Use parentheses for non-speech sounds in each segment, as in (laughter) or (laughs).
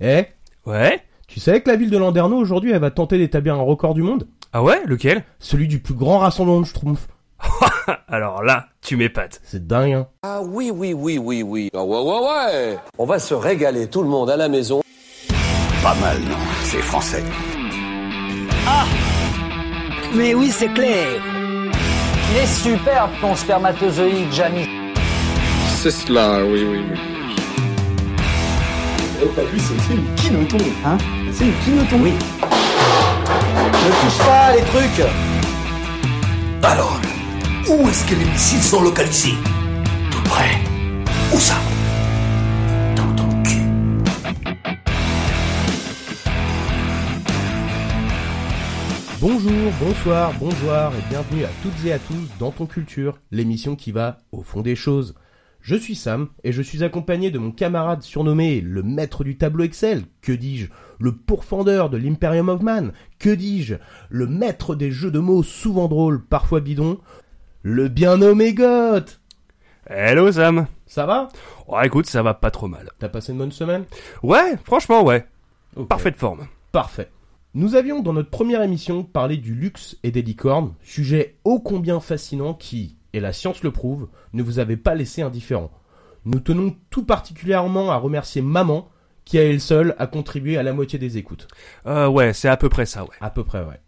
Eh Ouais Tu savais que la ville de Landerneau aujourd'hui elle va tenter d'établir un record du monde? Ah ouais? Lequel? Celui du plus grand rassemblement de schtroumpfs. (laughs) Alors là, tu m'épates. C'est dingue hein Ah oui, oui, oui, oui, oui. Ah ouais, ouais, ouais. On va se régaler tout le monde à la maison. Pas mal, non C'est français. Mais oui, c'est clair. Il est superbe ton spermatozoïde, Jamie. C'est cela, oui, oui, oui. Hein C'est une kinoton. Oui. Ne touche pas les trucs Alors, où est-ce que les missiles sont localisés? Tout près. Où ça? Dans ton cul. Bonjour, bonsoir, bonjour et bienvenue à toutes et à tous dans Ton Culture, l'émission qui va au fond des choses. Je suis Sam et je suis accompagné de mon camarade surnommé le maître du tableau Excel, que dis-je, le pourfendeur de l'Imperium of Man, que dis-je, le maître des jeux de mots souvent drôles, parfois bidons, le bien nommé Goth. Hello Sam. Ça va? Oh écoute, ça va pas trop mal. T'as passé une bonne semaine? Ouais, franchement ouais. Ok. Parfaite forme. Parfait. Nous avions dans notre première émission parlé du luxe et des licornes, sujet ô combien fascinant qui, et la science le prouve, ne vous avait pas laissé indifférent. Nous tenons tout particulièrement à remercier Maman, qui à elle seule a contribué à la moitié des écoutes. Euh ouais, c'est à peu près ça ouais. À peu près, ouais.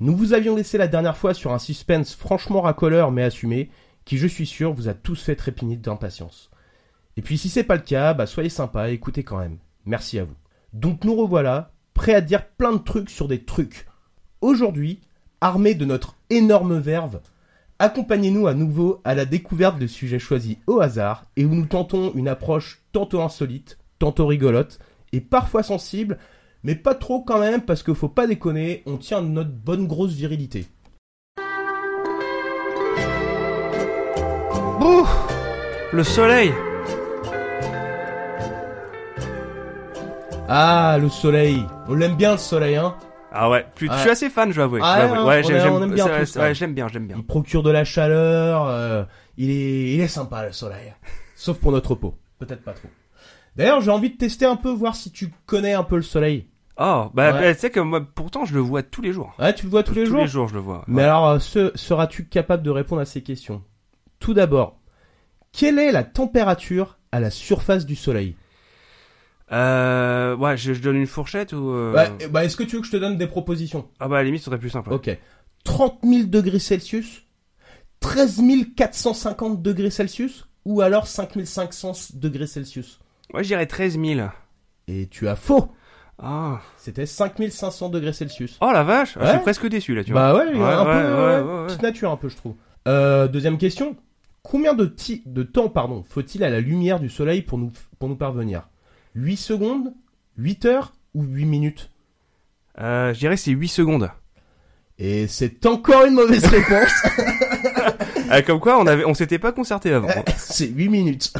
Nous vous avions laissé la dernière fois sur un suspense franchement racoleur mais assumé, qui je suis sûr vous a tous fait trépigner d'impatience. Et puis si c'est pas le cas, bah soyez sympas et écoutez quand même. Merci à vous. Donc nous revoilà, prêts à dire plein de trucs sur des trucs. Aujourd'hui, armés de notre énorme verve, accompagnez-nous à nouveau à la découverte de sujets choisis au hasard et où nous tentons une approche tantôt insolite, tantôt rigolote et parfois sensible, mais pas trop quand même parce que faut pas déconner, on tient notre bonne grosse virilité. Bouh Le soleil Ah, le soleil. On l'aime bien le soleil, hein. Ah ouais, plus- je suis assez fan, je dois avouer. Ah je ouais, ouais, j'aime, bien tous, ouais. ouais, j'aime bien, j'aime bien. Il procure de la chaleur, euh, il est, il est sympa le soleil. Sauf pour notre peau. Peut-être pas trop. D'ailleurs, j'ai envie de tester un peu, voir si tu connais un peu le soleil. Oh, bah, bah, tu sais que moi, pourtant, je le vois tous les jours. Ouais, tu le vois tous les jours. Tous les jours, je le vois. Mais alors, euh, se- seras-tu capable de répondre à ces questions? Tout d'abord, quelle est la température à la surface du soleil? Euh, ouais, je, je donne une fourchette ou... euh, Ouais, eh bah, Est-ce que tu veux que je te donne des propositions? Ah bah, à la limite, ce serait plus simple. ouais. Ok. 30 000 degrés Celsius 13 450 degrés Celsius Ou alors 5500 degrés Celsius? Ouais, je dirais 13 000. Et tu as faux Ah. C'était 5500 degrés Celsius. Oh la vache, ah, je Ouais. suis presque déçu là, tu vois. Bah ouais, a un Ouais, peu ouais, ouais, ouais, ouais, ouais. petite nature un peu je trouve. Euh, deuxième question. Combien de, de temps pardon faut-il à la lumière du soleil pour nous, pour nous parvenir? 8 secondes 8 heures ou 8 minutes? Euh, je dirais c'est 8 secondes. Et c'est encore une mauvaise réponse. Ah, (laughs) comme quoi, on avait, on s'était pas concerté avant. (laughs) c'est 8 minutes.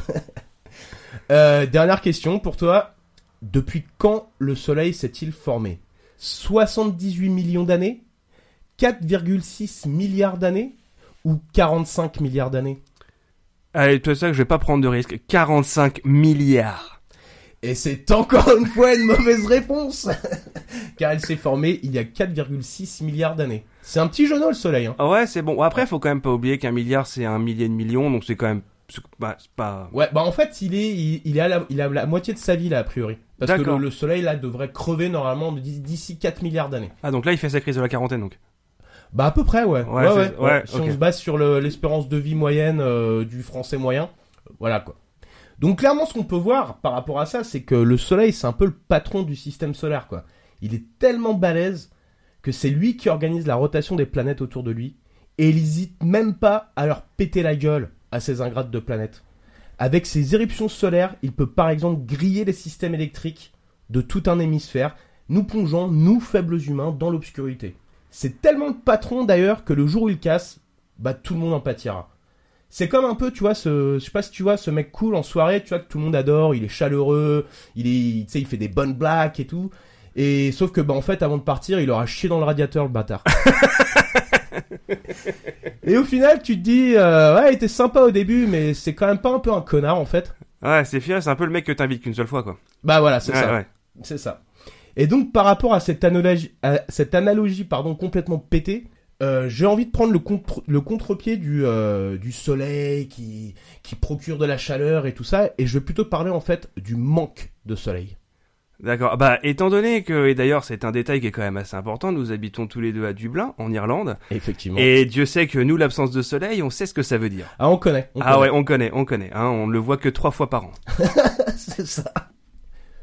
Euh, dernière question pour toi. Depuis quand le soleil s'est-il formé? 78 millions d'années? 4,6 milliards d'années? Ou 45 milliards d'années? Allez, tout ça que je vais pas prendre de risque. 45 milliards. Et c'est encore une fois une mauvaise réponse (laughs) Car elle s'est formée il y a 4,6 milliards d'années. C'est un petit genou le soleil. Hein. Ah ouais, c'est bon. Après, faut quand même pas oublier qu'un milliard, c'est un millier de millions, donc c'est quand même, bah, pas... Ouais, bah en fait il est, il, il est à la, il a la moitié de sa vie là a priori. Parce que le, le soleil là devrait crever normalement d'ici d'ici 4 milliards d'années. Ah, donc là, il fait sa crise de la quarantaine, donc. Bah à peu près ouais. Ouais, c'est- ouais, Si on se base sur le- l'espérance de vie moyenne euh, du français moyen, euh, voilà quoi. Donc clairement ce qu'on peut voir par rapport à ça, c'est que le soleil c'est un peu le patron du système solaire quoi. Il est tellement balèze que c'est lui qui organise la rotation des planètes autour de lui et il hésite même pas à leur péter la gueule à ces ingrates de planètes. Avec ses éruptions solaires, il peut par exemple griller les systèmes électriques de tout un hémisphère, nous plongeant, nous faibles humains, dans l'obscurité. C'est tellement le patron d'ailleurs que le jour où il casse, bah tout le monde en pâtira. C'est comme un peu, tu vois, ce, je sais pas si tu vois, ce mec cool en soirée, tu vois, que tout le monde adore, il est chaleureux, il est, tu sais, il fait des bonnes blagues et tout. Et sauf que, bah, en fait, avant de partir, il aura chié dans le radiateur, le bâtard. (laughs) et au final, tu te dis, euh, ouais, il était sympa au début, mais c'est quand même pas un peu un connard, en fait. Ouais, c'est fier, c'est un peu le mec que t'invites qu'une seule fois, quoi. Bah voilà, c'est ouais, ça. ouais. C'est ça. Et donc, par rapport à cette analogie, à cette analogie pardon, complètement pétée, euh, j'ai envie de prendre le, contre, le contre-pied du, euh, du soleil qui, qui procure de la chaleur et tout ça, et je vais plutôt parler en fait du manque de soleil. D'accord. Bah, étant donné que, et d'ailleurs, c'est un détail qui est quand même assez important, nous habitons tous les deux à Dublin, en Irlande, Effectivement. et Dieu sait que nous, l'absence de soleil, on sait ce que ça veut dire. Ah, on connaît. on ah connaît. ouais, on connaît, on connaît. Hein, on le voit que trois fois par an. (laughs) c'est ça.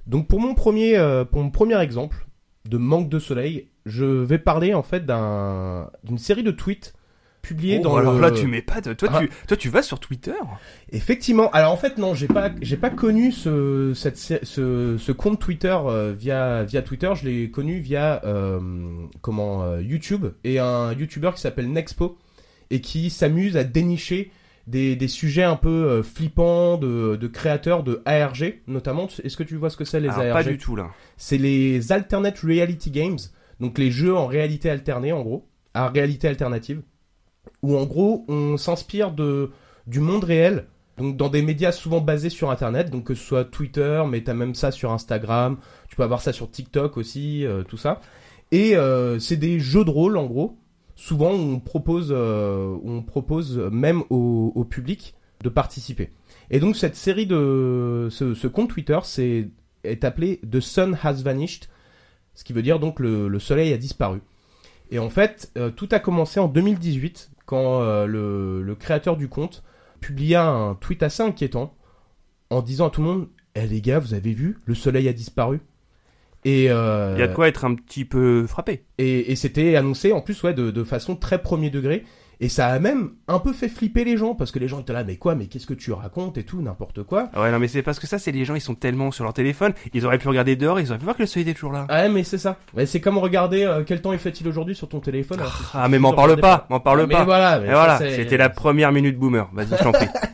Donc pour mon premier, euh, pour mon premier exemple de manque de soleil, je vais parler en fait d'un d'une série de tweets publiés Oh, dans alors le... là, tu mets pas de... Toi, Ah. tu, toi, tu vas sur Twitter? Effectivement. Alors en fait non, j'ai pas j'ai pas connu ce cette sé- ce, ce compte Twitter euh, via via Twitter, je l'ai connu via euh, comment euh, YouTube et un YouTuber qui s'appelle Nexpo et qui s'amuse à dénicher des, des sujets un peu euh, flippants de, de créateurs de ARG notamment. Est-ce que tu vois ce que c'est les Alors, ARG Pas du tout, là. c'est les alternate reality games, donc les jeux en réalité alternée en gros, à réalité alternative, où en gros on s'inspire de du monde réel, donc dans des médias souvent basés sur internet, donc que ce soit Twitter, mais t'as même ça sur Instagram, tu peux avoir ça sur TikTok aussi, euh, tout ça, et euh, c'est des jeux de rôle en gros. Souvent on propose euh, on propose même au, public de participer. Et donc cette série de ce, compte Twitter c'est est appelé The Sun Has Vanished, ce qui veut dire donc le, le soleil a disparu. Et en fait, euh, tout a commencé en 2018 quand euh, le, le créateur du compte publia un tweet assez inquiétant en disant à tout le monde Eh les gars, vous avez vu, le soleil a disparu. Et, euh, Il y a de quoi être un petit peu frappé. et, et c'était annoncé en plus ouais de, de façon très premier degré. Et ça a même un peu fait flipper les gens parce que les gens étaient là mais quoi mais qu'est-ce que tu racontes et tout n'importe quoi. Ah Ouais, non, mais c'est parce que ça, c'est les gens, ils sont tellement sur leur téléphone, ils auraient pu regarder dehors, ils auraient pu voir que le soleil est toujours là. Ah ouais, mais c'est ça. Ouais, c'est comme regarder euh, quel temps il fait-il aujourd'hui sur ton téléphone. alors si Ah, mais m'en le parle pas, m'en parle Ah, mais pas. voilà, mais Et ça, voilà, c'était la première minute boomer. Vas-y, je t'en prie. (laughs)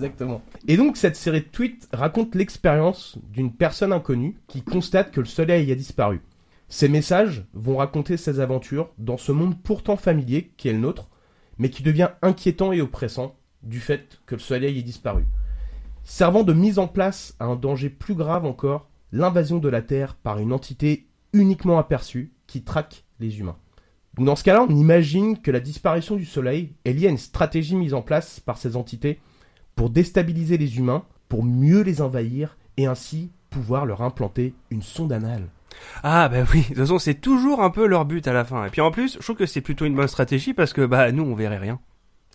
Exactement. Et donc cette série de tweets raconte l'expérience d'une personne inconnue qui constate que le soleil a disparu. Ces messages vont raconter ses aventures dans ce monde pourtant familier qui est le nôtre, mais qui devient inquiétant et oppressant du fait que le soleil ait disparu. Servant de mise en place à un danger plus grave encore, l'invasion de la Terre par une entité uniquement aperçue qui traque les humains. Dans ce cas-là, on imagine que la disparition du soleil est liée à une stratégie mise en place par ces entités pour déstabiliser les humains, pour mieux les envahir et ainsi pouvoir leur implanter une sonde anale. Ah, bah oui, de toute façon, c'est toujours un peu leur but à la fin. Et puis en plus, je trouve que c'est plutôt une bonne stratégie parce que, bah, nous, on verrait rien.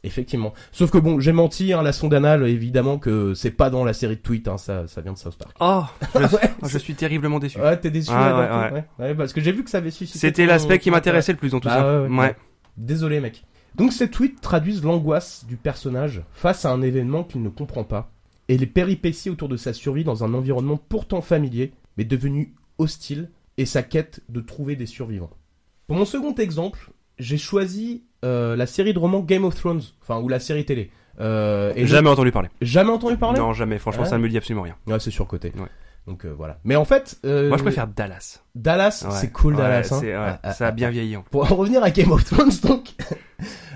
Effectivement. Sauf que bon, j'ai menti, hein, la sonde anale, évidemment que c'est pas dans la série de tweets, hein, ça, ça vient de South Park. Oh, (laughs) je, Ouais, je suis terriblement déçu. Ouais, t'es déçu Ah, là, ouais, coup ouais. Ouais, parce que j'ai vu que ça avait suscité. C'était l'aspect qui m'intéressait le plus dans tout Bah ça. ouais. Désolé, mec. Donc ces tweets traduisent l'angoisse du personnage face à un événement qu'il ne comprend pas et les péripéties autour de sa survie dans un environnement pourtant familier, mais devenu hostile, et sa quête de trouver des survivants. Pour mon second exemple, j'ai choisi euh, la série de romans Game of Thrones, enfin ou la série télé. Euh, et Jamais entendu parler. jamais entendu parler. Non, jamais. Franchement, Ouais. ça ne me dit absolument rien. Ouais, c'est surcoté. Ouais. Donc euh, voilà. Mais en fait, euh, Moi, je préfère Dallas. Dallas, Ouais. c'est cool Ouais, Dallas. hein. c'est- ouais, Ah, ah, ça a ah, bien vieilli. hein. Pour en revenir à Game of Thrones, (laughs) donc,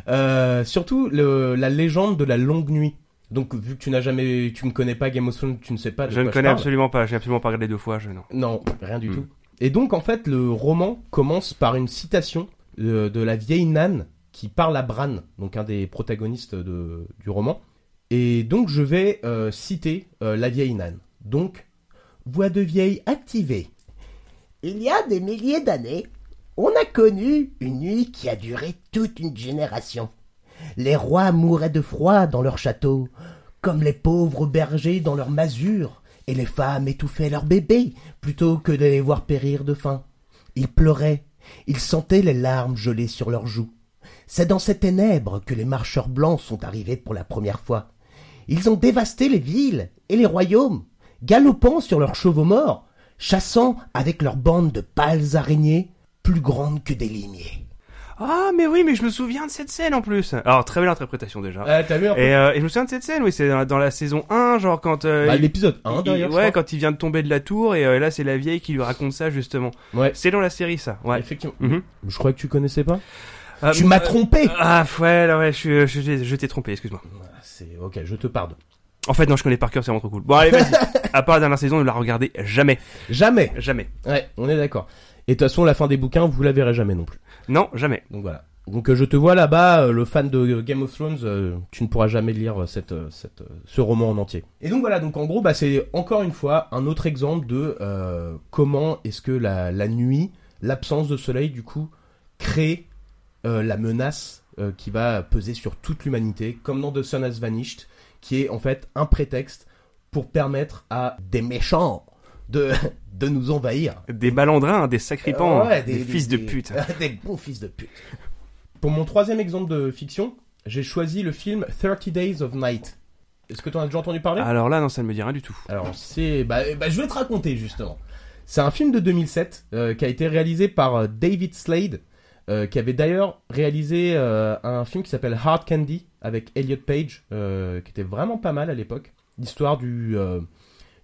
euh, surtout le, la légende de la longue nuit. Donc, vu que tu n'as jamais, tu ne connais pas Game of Thrones, tu ne sais pas de Je quoi ne connais parle. absolument pas. J'ai absolument pas regardé deux fois. Je non. Non, rien du Hmm. tout. Et donc, en fait, le roman commence par une citation de, de la vieille Nan qui parle à Bran, donc un des protagonistes de, du roman. Et donc, je vais euh, citer euh, la vieille Nan. Donc, voix de vieille activée. Il y a des milliers d'années, on a connu une nuit qui a duré toute une génération. Les rois mouraient de froid dans leur château, comme les pauvres bergers dans leurs masures, et les femmes étouffaient leurs bébés plutôt que de les voir périr de faim. Ils pleuraient, ils sentaient les larmes gelées sur leurs joues. C'est dans ces ténèbres que les marcheurs blancs sont arrivés pour la première fois. Ils ont dévasté les villes et les royaumes, galopant sur leurs chevaux morts, chassant avec leurs bandes de pâles araignées plus grandes que des limiers. Ah, mais oui, mais je me souviens de cette scène en plus. Alors, très belle interprétation déjà. Ah, t'as vu un peu Et, euh, et je me souviens de cette scène, oui, c'est dans, dans la saison 1, genre quand... euh, Bah, il- l'épisode 1 il- d'ailleurs. je ouais, crois. quand il vient de tomber de la tour, et euh, là c'est la vieille qui lui raconte ça justement. Ouais. C'est dans la série ça, ouais. Effectivement. Mhm. Je crois que tu connaissais pas. Ah, tu m'as euh, trompé. Ah ouais, là, ouais, je, suis- je, je, je t'ai trompé, excuse-moi. Ah, C'est ok, je te pardonne. En fait, non, je connais par cœur, c'est vraiment trop cool. Bon, allez, vas-y. (laughs) à part la dernière saison, ne la regardez jamais. Jamais. Jamais. Ouais, on est d'accord. Et de toute façon, la fin des bouquins, vous la verrez jamais non plus. Non, jamais. Donc voilà. Donc euh, je te vois là-bas, euh, le fan de Game of Thrones, euh, tu ne pourras jamais lire cette, cette, ce roman en entier. Et donc voilà, donc en gros, bah, c'est encore une fois un autre exemple de comment est-ce que la, la nuit, l'absence de soleil, du coup, crée la menace qui va peser sur toute l'humanité, comme dans The Sun Has Vanished, qui est en fait un prétexte pour permettre à des méchants de, de nous envahir. Des balandrins, des sacripants, Ouais, des, fils de pute. (laughs) des bons fils de pute. Pour mon troisième exemple de fiction, j'ai choisi le film 30 Days of Night. Est-ce que tu en as déjà entendu parler? Alors là, non, ça ne me dit rien du tout. Alors c'est... Bah, bah, je vais te raconter justement. C'est un film de 2007 euh, qui a été réalisé par euh, David Slade, euh, qui avait d'ailleurs réalisé euh, un film qui s'appelle Hard Candy avec Elliot Page, qui était vraiment pas mal à l'époque. L'histoire du, euh,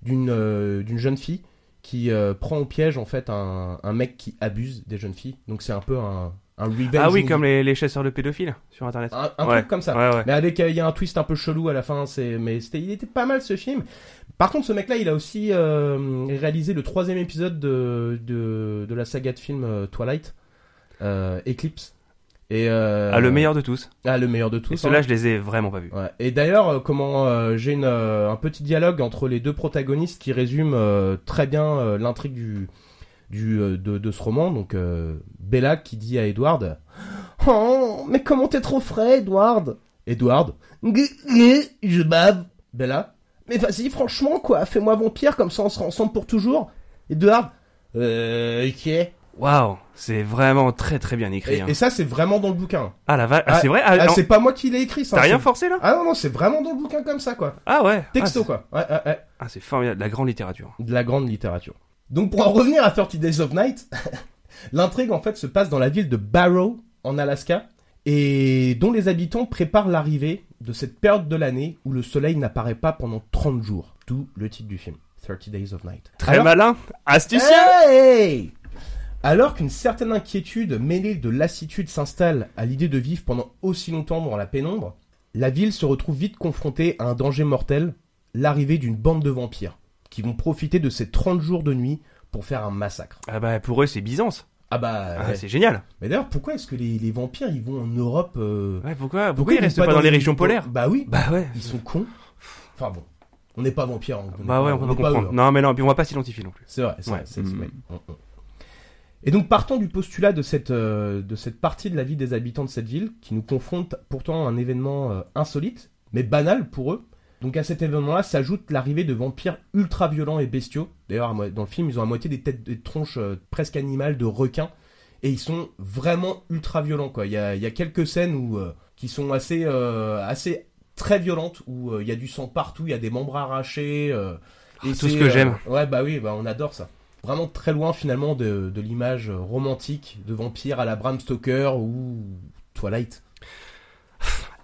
d'une, euh, d'une jeune fille qui euh, prend au piège en fait un, un mec qui abuse des jeunes filles. Donc c'est un peu un, un Ah oui, movie. comme les, les chasseurs de pédophiles sur internet. un, un Ouais. truc comme ça. Ouais, ouais. Mais avec, euh, il y a un twist un peu chelou à la fin, c'est, mais c'était, il était pas mal ce film. Par contre, ce mec-là, il a aussi euh, réalisé le troisième épisode de, de, de la saga de film Twilight, euh, Eclipse. Et, euh, Ah, le meilleur de tous. Ah, le meilleur de tous. Et ceux-là, hein. je les ai vraiment pas vus. Ouais. Et d'ailleurs, euh, comment euh, j'ai une, euh, un petit dialogue entre les deux protagonistes qui résume très bien l'intrigue du, du, de, de ce roman. Donc, Bella qui dit à Edward Oh, mais comment t'es trop frais, Edward? Edward Je bave. Bella Mais vas-y, franchement, quoi, fais-moi vampire, comme ça on sera ensemble pour toujours. Edward Euh, ok. Waouh, c'est vraiment très très bien écrit. hein. et ça, c'est vraiment dans le bouquin. Ah la vache, ah, Ah, c'est vrai? Ah, Ah, c'est pas moi qui l'ai écrit, ça. T'as rien forcé là? Ah non, non, c'est vraiment dans le bouquin comme ça, quoi. Ah ouais. Texto, quoi. Ouais, ouais, ouais. Ah, c'est formidable, la grande littérature. de la grande littérature. Donc pour en revenir à 30 Days of Night, (laughs) l'intrigue en fait se passe dans la ville de Barrow en Alaska et dont les habitants préparent l'arrivée de cette période de l'année où le soleil n'apparaît pas pendant 30 jours. D'où le titre du film, 30 Days of Night. Très Alors- malin, astucieux. Hey Alors qu'une certaine inquiétude mêlée de lassitude s'installe à l'idée de vivre pendant aussi longtemps dans la pénombre, la ville se retrouve vite confrontée à un danger mortel, l'arrivée d'une bande de vampires, qui vont profiter de ces 30 jours de nuit pour faire un massacre. Ah bah pour eux c'est Byzance. Ah bah... Ah, ouais. c'est génial. Mais d'ailleurs, pourquoi est-ce que les, les vampires, ils vont en Europe euh, Ouais, pourquoi pourquoi, ils restent pas dans les régions polaires Bah oui, Bah ouais. ils sont cons. Enfin bon, on n'est pas vampires. on- Bah ouais, on peut pas comprendre. eux. Non mais non, puis on va pas s'identifier non plus. C'est vrai, c'est Ouais. vrai, c'est- c'est Mm. vrai. Mm, mm. Et donc partant du postulat de cette, euh, de cette partie de la vie des habitants de cette ville, qui nous confronte pourtant à un événement euh, insolite, mais banal pour eux, donc à cet événement-là s'ajoute l'arrivée de vampires ultra violents et bestiaux. D'ailleurs, dans le film, ils ont à moitié des têtes, des tronches euh, presque animales de requins, et ils sont vraiment ultra violents. Quoi. Il, y a, il y a quelques scènes où, qui sont assez, assez très violentes, où il y a du sang partout, il y a des membres arrachés. Ah, tout c'est, ce que j'aime. Ouais, bah oui, bah on adore ça. Vraiment très loin finalement de, de l'image romantique de vampire à la Bram Stoker ou Twilight.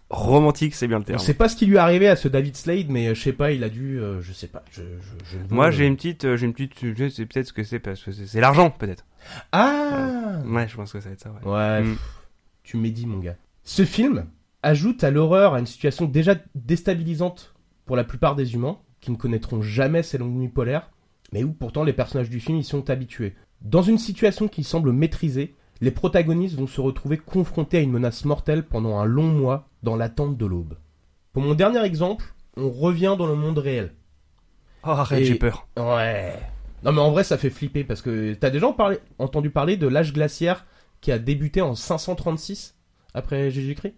Romantique, c'est bien le terme. sait pas ce qui lui est arrivé à ce David Slade, mais euh, je sais pas, il a dû, euh, je sais pas, je, je, je ne veux- Moi j'ai une petite, euh, j'ai une petite, je sais peut-être ce que c'est parce que c'est c'est l'argent peut-être. Ah Ouais, je pense que ça va être ça. Ouais. Ouais, Mm. pff, tu médis mon gars. Ce film ajoute à l'horreur à une situation déjà déstabilisante pour la plupart des humains, qui ne connaîtront jamais ces longues nuits polaires, mais où pourtant les personnages du film y sont habitués. Dans une situation qui semble maîtrisée, les protagonistes vont se retrouver confrontés à une menace mortelle pendant un long mois dans l'attente de l'aube. Pour mon dernier exemple, on revient dans le monde réel. Oh arrête, Et- j'ai peur. Ouais. Non mais en vrai ça fait flipper parce que t'as déjà parlé- entendu parler de l'âge glaciaire qui a débuté en 536 après Jésus-Christ?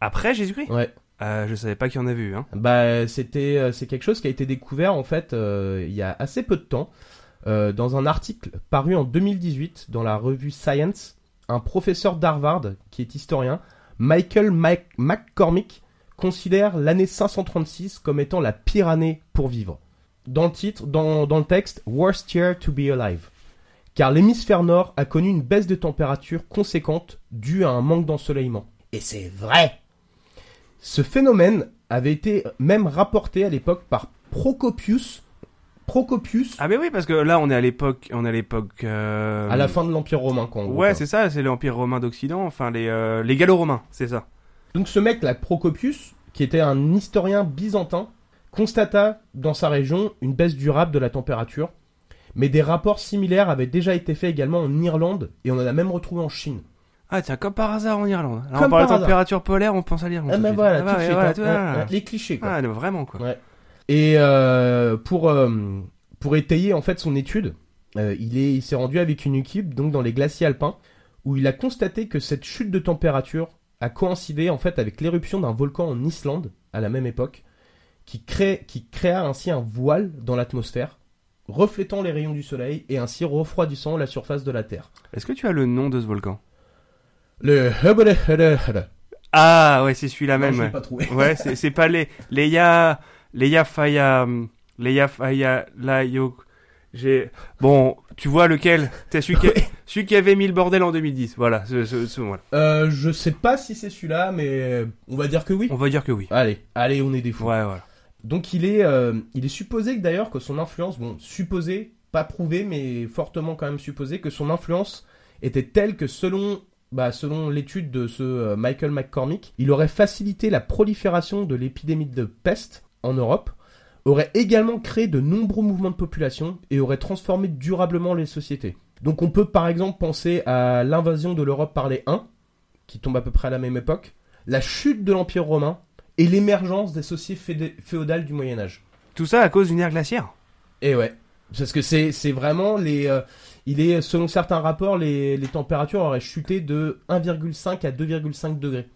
Après Jésus-Christ? Ouais. Euh, Je savais pas qu'il y en avait eu. Hein. Bah c'était euh, c'est quelque chose qui a été découvert en fait euh, il y a assez peu de temps euh, dans un article paru en 2018 dans la revue Science. Un professeur d'Harvard qui est historien, Michael Mac- McCormick, considère l'année 536 comme étant la pire année pour vivre. Dans le titre, dans, dans le texte, Worst Year to be Alive. Car l'hémisphère nord a connu une baisse de température conséquente due à un manque d'ensoleillement. Et c'est vrai. Ce phénomène avait été même rapporté à l'époque par Procopius, Procopius Ah mais oui, parce que là on est à l'époque, on est à l'époque. euh, à la fin de l'Empire romain, quoi. en gros, Ouais, c'est ça, c'est l'Empire romain d'Occident, enfin les, euh, les Gallo-Romains, c'est ça. Donc ce mec là, Procopius, qui était un historien byzantin, constata dans sa région une baisse durable de la température, mais des rapports similaires avaient déjà été faits également en Irlande et on en a même retrouvé en Chine. Ah tiens, comme par hasard en Irlande. Comme on parle de par température polaire, on pense à l'Irlande. Ah tout de ben suite. voilà, Ah tout de ouais, suite, voilà, hein. tout- Ouais, ouais, les clichés quoi. Ah, non, vraiment quoi. Ouais. Et euh, pour euh, pour étayer en fait son étude, euh, il est il s'est rendu avec une équipe donc dans les glaciers alpins où il a constaté que cette chute de température a coïncidé en fait avec l'éruption d'un volcan en Islande à la même époque qui crée qui créa ainsi un voile dans l'atmosphère reflétant les rayons du soleil et ainsi refroidissant la surface de la Terre. Est-ce que tu as le nom de ce volcan? Le Hubble Hubble Hubble. Ah ouais, c'est celui-là même. je l'ai pas trouvé. Ouais, c'est c'est pas les les ya faya les ya faya la yo j'ai bon, tu vois lequel? T'es celui qui celui qui avait mis le bordel en 2010. Voilà, ce, ce- ce- voilà. Euh, je sais pas si c'est celui-là mais on va dire que oui. On va dire que oui. Allez, allez, on est des fous. Ouais, voilà. Donc il est, euh, il est supposé que d'ailleurs que son influence, bon, supposé, pas prouvé, mais fortement quand même supposé que son influence était telle que selon, bah, selon l'étude de ce euh, Michael McCormick, il aurait facilité la prolifération de l'épidémie de peste en Europe, aurait également créé de nombreux mouvements de population et aurait transformé durablement les sociétés. Donc on peut par exemple penser à l'invasion de l'Europe par les Huns, qui tombe à peu près à la même époque, la chute de l'Empire romain et l'émergence des sociétés féodales du Moyen Âge. Tout ça à cause d'une ère glaciaire? Et ouais, parce que c'est c'est vraiment les euh, il est selon certains rapports les, les températures auraient chuté de 1,5 à 2,5 degrés.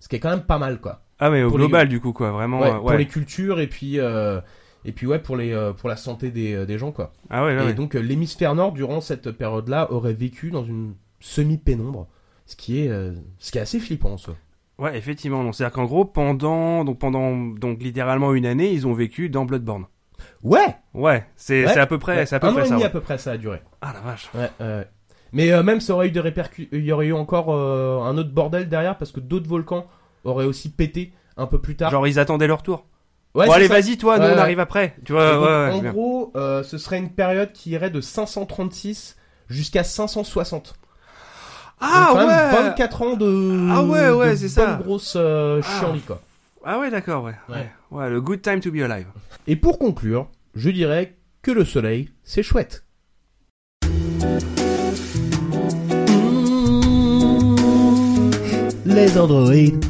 Ce qui est quand même pas mal quoi. Ah mais au Pour les- global du coup quoi, vraiment Ouais, euh, pour les cultures et puis euh, et puis ouais pour les euh, pour la santé des, des gens quoi. Ah ouais, là, et ouais. donc l'hémisphère nord durant cette période-là aurait vécu dans une semi-pénombre, ce qui est ce qui est assez flippant en soi. Ouais, effectivement, non, c'est-à-dire qu'en gros pendant donc pendant donc littéralement une année, ils ont vécu dans Bloodborne. Ouais, Ouais, c'est Ouais. à peu près, Ouais, c'est à peu un an près et ça. demi ouais. à peu près ça a duré. Ah la vache. Ouais. Mais euh, même ça aurait eu des répercussions. Il y aurait eu encore euh, un autre bordel derrière parce que d'autres volcans auraient aussi pété un peu plus tard. Genre ils attendaient leur tour. Ouais, bon allez, ça. vas-y toi, nous on arrive après. Tu vois, donc, en bien. gros, euh, ce serait une période qui irait de 536 jusqu'à 560. Ah Donc, quand ouais. même 24 ans de. Ah ouais, ouais, c'est ça. bonne grosse Ah. quoi. Ah ouais, d'accord, ouais. Ouais. Ouais. Le good time to be alive. Et pour conclure, je dirais que le soleil, c'est chouette. Les androïdes.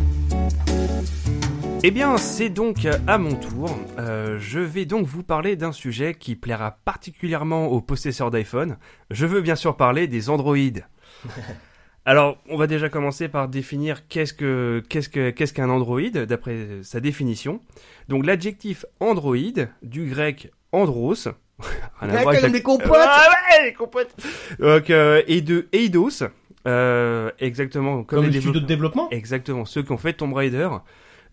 Eh bien, c'est donc à mon tour. Euh, je vais donc vous parler d'un sujet qui plaira particulièrement aux possesseurs d'iPhone. Je veux bien sûr parler des androïdes. (laughs) Alors, on va déjà commencer par définir qu'est-ce que qu'est-ce que qu'est-ce qu'un androïde d'après sa définition. Donc l'adjectif androïde du grec andros. (laughs) Rien à Ouais, voir avec les compotes. Ah ouais, les compotes. Donc euh, et de eidos, euh, exactement comme, Comme, les le studio de développement Exactement, ceux qui ont fait Tomb Raider.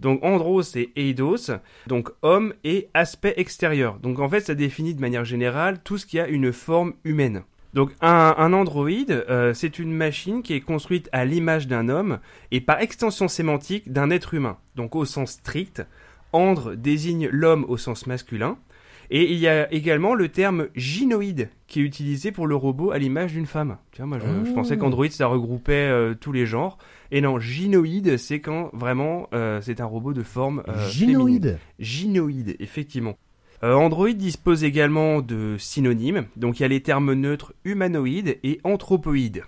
Donc Andros et Eidos, donc homme et aspect extérieur. Donc en fait, ça définit de manière générale tout ce qui a une forme humaine. Donc un, un androïde, euh, c'est une machine qui est construite à l'image d'un homme et par extension sémantique d'un être humain. Donc au sens strict, andre désigne l'homme au sens masculin. Et il y a également le terme gynoïde qui est utilisé pour le robot à l'image d'une femme. Tu vois, moi je, je Oh. pensais qu'androïde ça regroupait euh, tous les genres. Et non, gynoïde c'est quand vraiment euh, c'est un robot de forme euh, féminine. Gynoïde. Gynoïde, effectivement. Euh, Android dispose également de synonymes, donc il y a les termes neutres humanoïde et anthropoïde.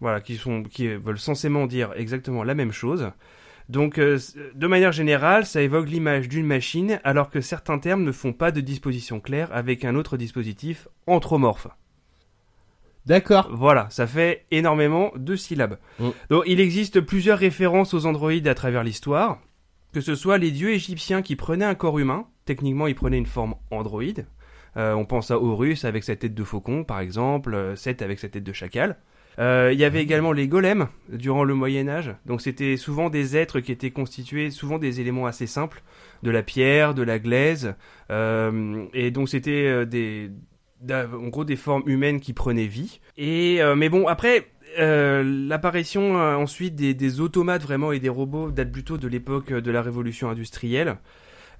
Voilà, qui, sont, qui veulent censément dire exactement la même chose. Donc, euh, de manière générale, ça évoque l'image d'une machine, alors que certains termes ne font pas de disposition claire avec un autre dispositif anthropomorphe. D'accord. Voilà, ça fait énormément de syllabes. Mm. Donc il existe plusieurs références aux androïdes à travers l'histoire, que ce soit les dieux égyptiens qui prenaient un corps humain, techniquement ils prenaient une forme androïde. Euh, on pense à Horus avec sa tête de faucon par exemple, euh, Seth avec sa tête de chacal. Euh, il y avait également les golems durant le Moyen Âge, donc c'était souvent des êtres qui étaient constitués, souvent des éléments assez simples, de la pierre, de la glaise, euh, et donc c'était des, en gros des formes humaines qui prenaient vie. Et euh, mais bon après l'apparition ensuite des, des automates vraiment et des robots date plutôt de l'époque de la révolution industrielle.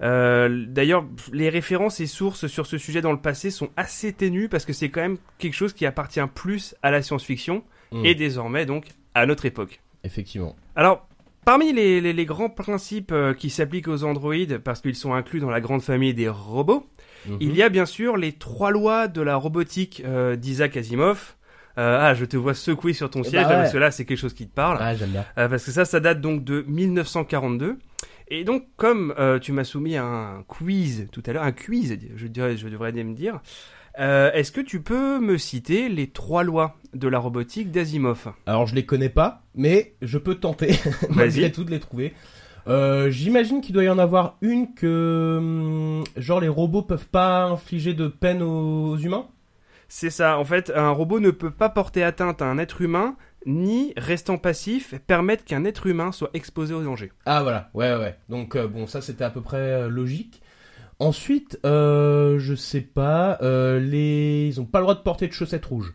Euh, D'ailleurs, les références et sources sur ce sujet dans le passé sont assez ténues parce que c'est quand même quelque chose qui appartient plus à la science-fiction Mm. et désormais donc à notre époque. Effectivement. Alors, Parmi les, les- les grands principes euh, qui s'appliquent aux androïdes, parce qu'ils sont inclus dans la grande famille des robots, Mhm. il y a bien sûr les trois lois de la robotique euh, d'Isaac Asimov. Euh, ah, je te vois secouer sur ton Eh siège, bah ouais. parce que là, c'est quelque chose qui te parle. Ah, j'aime bien. Euh, parce que ça, ça date donc de 1942. Et donc, comme euh, tu m'as soumis un quiz tout à l'heure, un quiz, je, dirais, je devrais me dire, euh, est-ce que tu peux me citer les trois lois de la robotique d'Asimov? Alors, je les connais pas, mais je peux tenter, malgré tout, de les trouver. Euh, J'imagine qu'il doit y en avoir une que, hum, genre, les robots peuvent pas infliger de peine aux humains? C'est ça, en fait, un robot ne peut pas porter atteinte à un être humain, ni, restant passif, permettre qu'un être humain soit exposé au danger. Ah voilà, ouais ouais. Donc euh, bon, ça c'était à peu près euh, logique. Ensuite, euh, je sais pas, les ils ont pas le droit de porter de chaussettes rouges.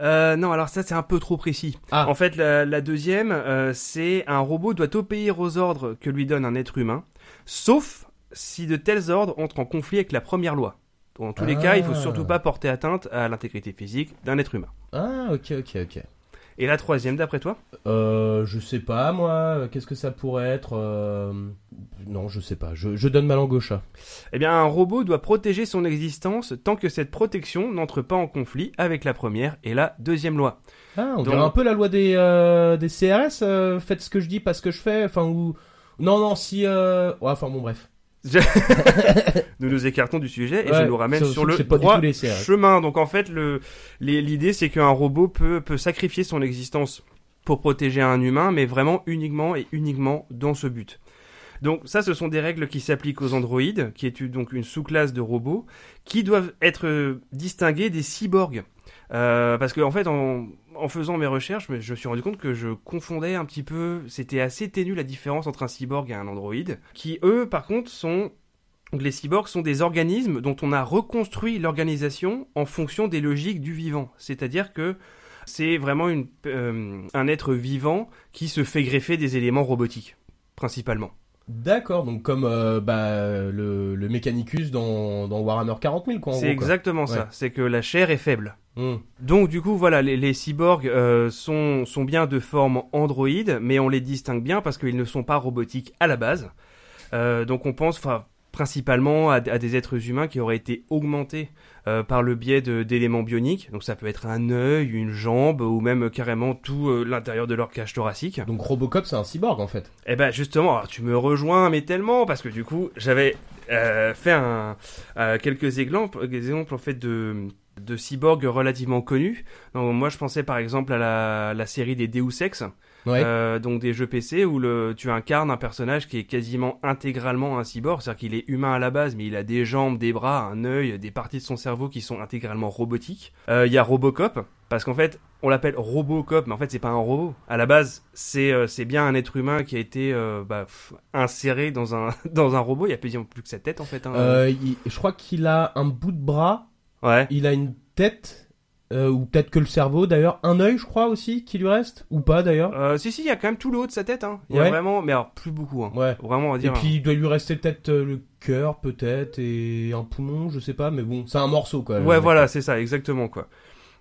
Non, alors ça c'est un peu trop précis. Ah. En fait, la, la deuxième, c'est un robot doit obéir aux ordres que lui donne un être humain, sauf si de tels ordres entrent en conflit avec la première loi. Dans tous les Ah. cas, il faut surtout pas porter atteinte à l'intégrité physique d'un être humain. Ah ok ok ok. Et la troisième, d'après toi Euh, je sais pas moi, qu'est-ce que ça pourrait être euh, Non, je sais pas. Je, je donne ma langue au chat. Eh bien, un robot doit protéger son existence tant que cette protection n'entre pas en conflit avec la première et la deuxième loi. Ah, on Donc- dirait un peu la loi des euh, des CRS. euh, faites ce que je dis, pas ce que je fais. Enfin ou non non si. Euh... Ouais, enfin bon bref. (laughs) Nous nous écartons du sujet et Ouais, je nous ramène sur le droit chemin. Donc en fait, le- l'idée c'est qu'un robot peut, peut sacrifier son existence pour protéger un humain, mais vraiment uniquement et uniquement dans ce but. Donc ça, ce sont des règles qui s'appliquent aux androïdes, qui est donc une sous-classe de robots, qui doivent être euh, distingués des cyborgs. Euh, parce que en fait, en, faisant mes recherches, je me suis rendu compte que je confondais un petit peu. C'était assez ténu la différence entre un cyborg et un androïde, qui eux, par contre, sont donc les cyborgs sont des organismes dont on a reconstruit l'organisation en fonction des logiques du vivant. C'est-à-dire que c'est vraiment euh, un être vivant qui se fait greffer des éléments robotiques, principalement. D'accord, donc comme euh, bah, le, le Mechanicus dans, dans Warhammer 40 000 quoi. C'est quoi. exactement ça. Ouais. C'est que la chair est faible. Hmm. Donc du coup voilà, les, les cyborgs euh, sont, sont bien de forme androïde, mais on les distingue bien parce qu'ils ne sont pas robotiques à la base. Euh, donc on pense enfin, principalement à, à des êtres humains qui auraient été augmentés euh, par le biais d'éléments bioniques. Donc ça peut être un œil, une jambe ou même carrément tout euh, l'intérieur de leur cage thoracique. Donc Robocop c'est un cyborg en fait. Eh ben justement, alors, tu me rejoins mais tellement parce que du coup j'avais euh, fait un, quelques exemples en fait de de cyborgs relativement connus. Donc moi je pensais par exemple à la, la série des Deus Ex, Ouais. euh, donc des jeux PC où le, tu incarnes un personnage qui est quasiment intégralement un cyborg, c'est-à-dire qu'il est humain à la base, mais il a des jambes, des bras, un œil, des parties de son cerveau qui sont intégralement robotiques. Euh, Il y a Robocop, parce qu'en fait, on l'appelle Robocop, mais en fait, c'est pas un robot. À la base, c'est euh, c'est bien un être humain qui a été euh, bah, pff, inséré dans un (laughs) dans un robot. Il y a quasiment plus que sa tête en fait. hein. Euh, il- je crois qu'il a un bout de bras, Ouais. il a une tête, euh, ou peut-être que le cerveau d'ailleurs, un œil je crois aussi qui lui reste, ou pas d'ailleurs? Euh, si si, il y a quand même tout le haut de sa tête. Hein. Il y a vraiment, mais alors plus beaucoup. Hein. Ouais. Vraiment, on va Et puis il doit lui rester peut-être euh, le cœur peut-être et un poumon, je sais pas, mais bon, c'est un morceau quoi. Ouais, voilà, c'est ça, exactement quoi.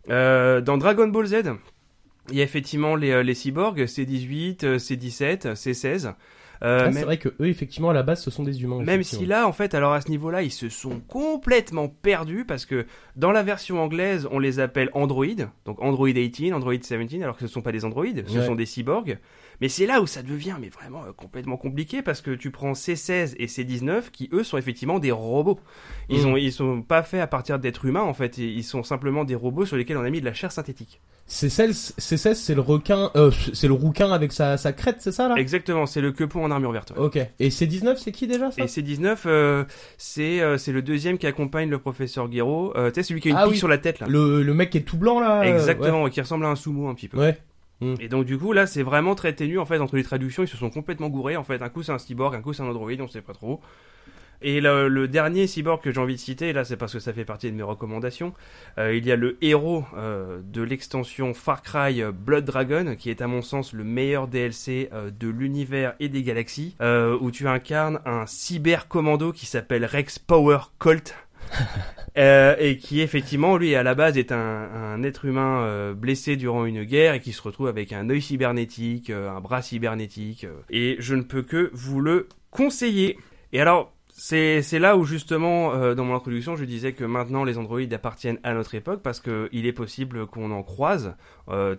Euh, dans Dragon Ball Z, il y a effectivement les, les cyborgs, C18, euh, C17, C16. Euh, Ah, même c'est vrai que eux effectivement à la base ce sont des humains. même si là, en fait, alors à ce niveau-là, ils se sont complètement perdus parce que dans la version anglaise, on les appelle Android, donc Android 18, Android 17, alors que ce ne sont pas des androïdes, ce Ouais. sont des cyborgs. Mais c'est là où ça devient mais vraiment euh, complètement compliqué parce que tu prends C16 et C19 qui eux sont effectivement des robots. Ils Mm. ont ils sont pas faits à partir d'êtres humains en fait, ils sont simplement des robots sur lesquels on a mis de la chair synthétique. C16, C16 c'est le requin, euh, c'est le rouquin avec sa, sa crête, c'est ça là? Exactement, c'est le quepon en armure verte. ouais. Ok. Et C19 c'est qui déjà ça? Et C19, euh, c'est c'est le deuxième qui accompagne le professeur Guéraud. Tu sais, celui qui a une Ah pique oui. sur la tête là. le, le mec qui est tout blanc là. Exactement, qui ressemble à un sumo un petit peu. Ouais. Et donc du coup là c'est vraiment très ténu en fait entre les traductions ils se sont complètement gourés en fait. Un coup c'est un cyborg un coup c'est un android on sait pas trop. Et le, dernier cyborg que j'ai envie de citer là c'est parce que ça fait partie de mes recommandations euh, il y a le héros euh, de l'extension Far Cry euh, Blood Dragon qui est à mon sens le meilleur DLC de l'univers et des galaxies où tu incarnes un cyber commando qui s'appelle Rex Power Colt (laughs) Euh, et qui effectivement, lui, à la base, est un, être humain euh, blessé durant une guerre et qui se retrouve avec un œil cybernétique, euh, un bras cybernétique. et je ne peux que vous le conseiller. Et alors, c'est là où justement, dans mon introduction, je disais que maintenant les androïdes appartiennent à notre époque parce que il est possible qu'on en croise.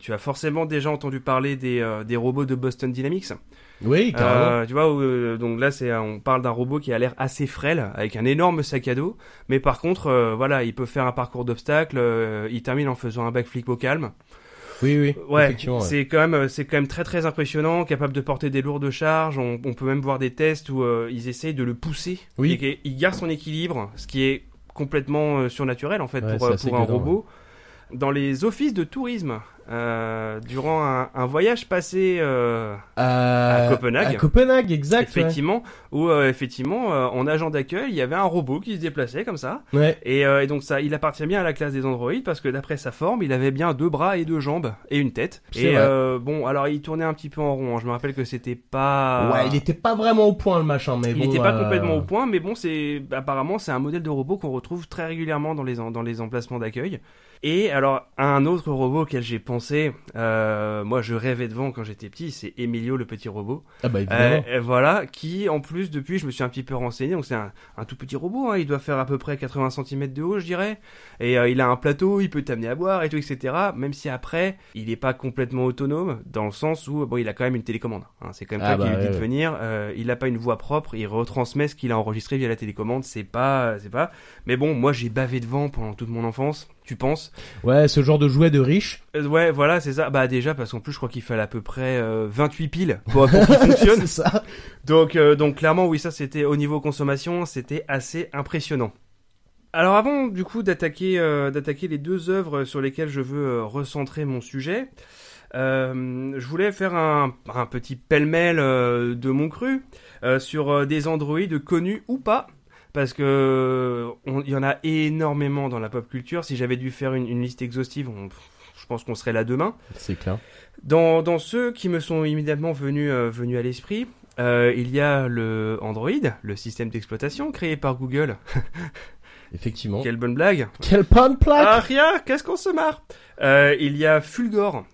Tu as forcément déjà entendu parler des robots de Boston Dynamics. Oui, carrément. Euh, tu vois, où, euh, donc là, c'est, on parle d'un robot qui a l'air assez frêle, avec un énorme sac à dos, mais par contre, euh, voilà, il peut faire un parcours d'obstacles, euh, il termine en faisant un backflip au calme. oui, oui. Ouais, c'est quand même, euh, c'est quand même très très impressionnant, capable de porter des lourdes charges. On, on peut même voir des tests où euh, ils essayent de le pousser, Oui. et qu'il garde son équilibre, ce qui est complètement euh, surnaturel en fait Ouais, pour, euh, un robot. Dans les offices de tourisme, euh, durant un, un voyage passé euh, à, à Copenhague. À Copenhague, exact. ouais. effectivement, où euh, effectivement, euh, en agent d'accueil, il y avait un robot qui se déplaçait comme ça. Ouais. Et, euh, et donc ça, il appartient bien à la classe des androïdes parce que d'après sa forme, il avait bien deux bras et deux jambes et une tête. Et euh, bon, alors il tournait un petit peu en rond. hein. Je me rappelle que c'était pas. Ouais, il était pas vraiment au point le machin, mais Il bon. n'était pas euh, complètement au point, mais bon, c'est apparemment c'est un modèle de robot qu'on retrouve très régulièrement dans les dans les emplacements d'accueil. Et alors un autre robot auquel j'ai pensé, euh, moi je rêvais devant quand j'étais petit, c'est Emilio le petit robot. Ah bah évidemment. euh, voilà, qui en plus depuis je me suis un petit peu renseigné, donc c'est un, un tout petit robot, hein, il doit faire à peu près 80 cm de haut je dirais, et euh, il a un plateau, il peut t'amener à boire et tout etc. Même si après il n'est pas complètement autonome dans le sens où bon il a quand même une télécommande, hein, c'est quand même Ah toi qui bah, lui ouais, de venir, euh, il n'a pas une voix propre, il retransmet ce qu'il a enregistré via la télécommande, c'est pas c'est pas, mais bon moi j'ai bavé devant pendant toute mon enfance, tu penses Ouais, ce genre de jouet de riche. Euh, Ouais voilà c'est ça, bah déjà parce qu'en plus je crois qu'il fallait à peu près euh, 28 piles pour, pour qu'il (laughs) fonctionne. C'est ça. Donc, euh, donc clairement, oui, ça c'était au niveau consommation, c'était assez impressionnant. Alors avant du coup d'attaquer euh, d'attaquer les deux œuvres sur lesquelles je veux euh, recentrer mon sujet, euh, je voulais faire un, un petit pêle-mêle euh, de mon cru euh, sur euh, des androïdes connus ou pas. Parce que on- il y en a énormément dans la pop culture. Si j'avais dû faire une, une liste exhaustive, on- je pense qu'on serait là demain. C'est clair. Dans, dans ceux qui me sont immédiatement venus, euh, venus à l'esprit, euh, il y a le Android, le système d'exploitation créé par Google. (laughs) Effectivement. Quelle bonne blague Quel pan de plaque Ah rien, qu'est-ce qu'on se marre Euh, Il y a Fulgor,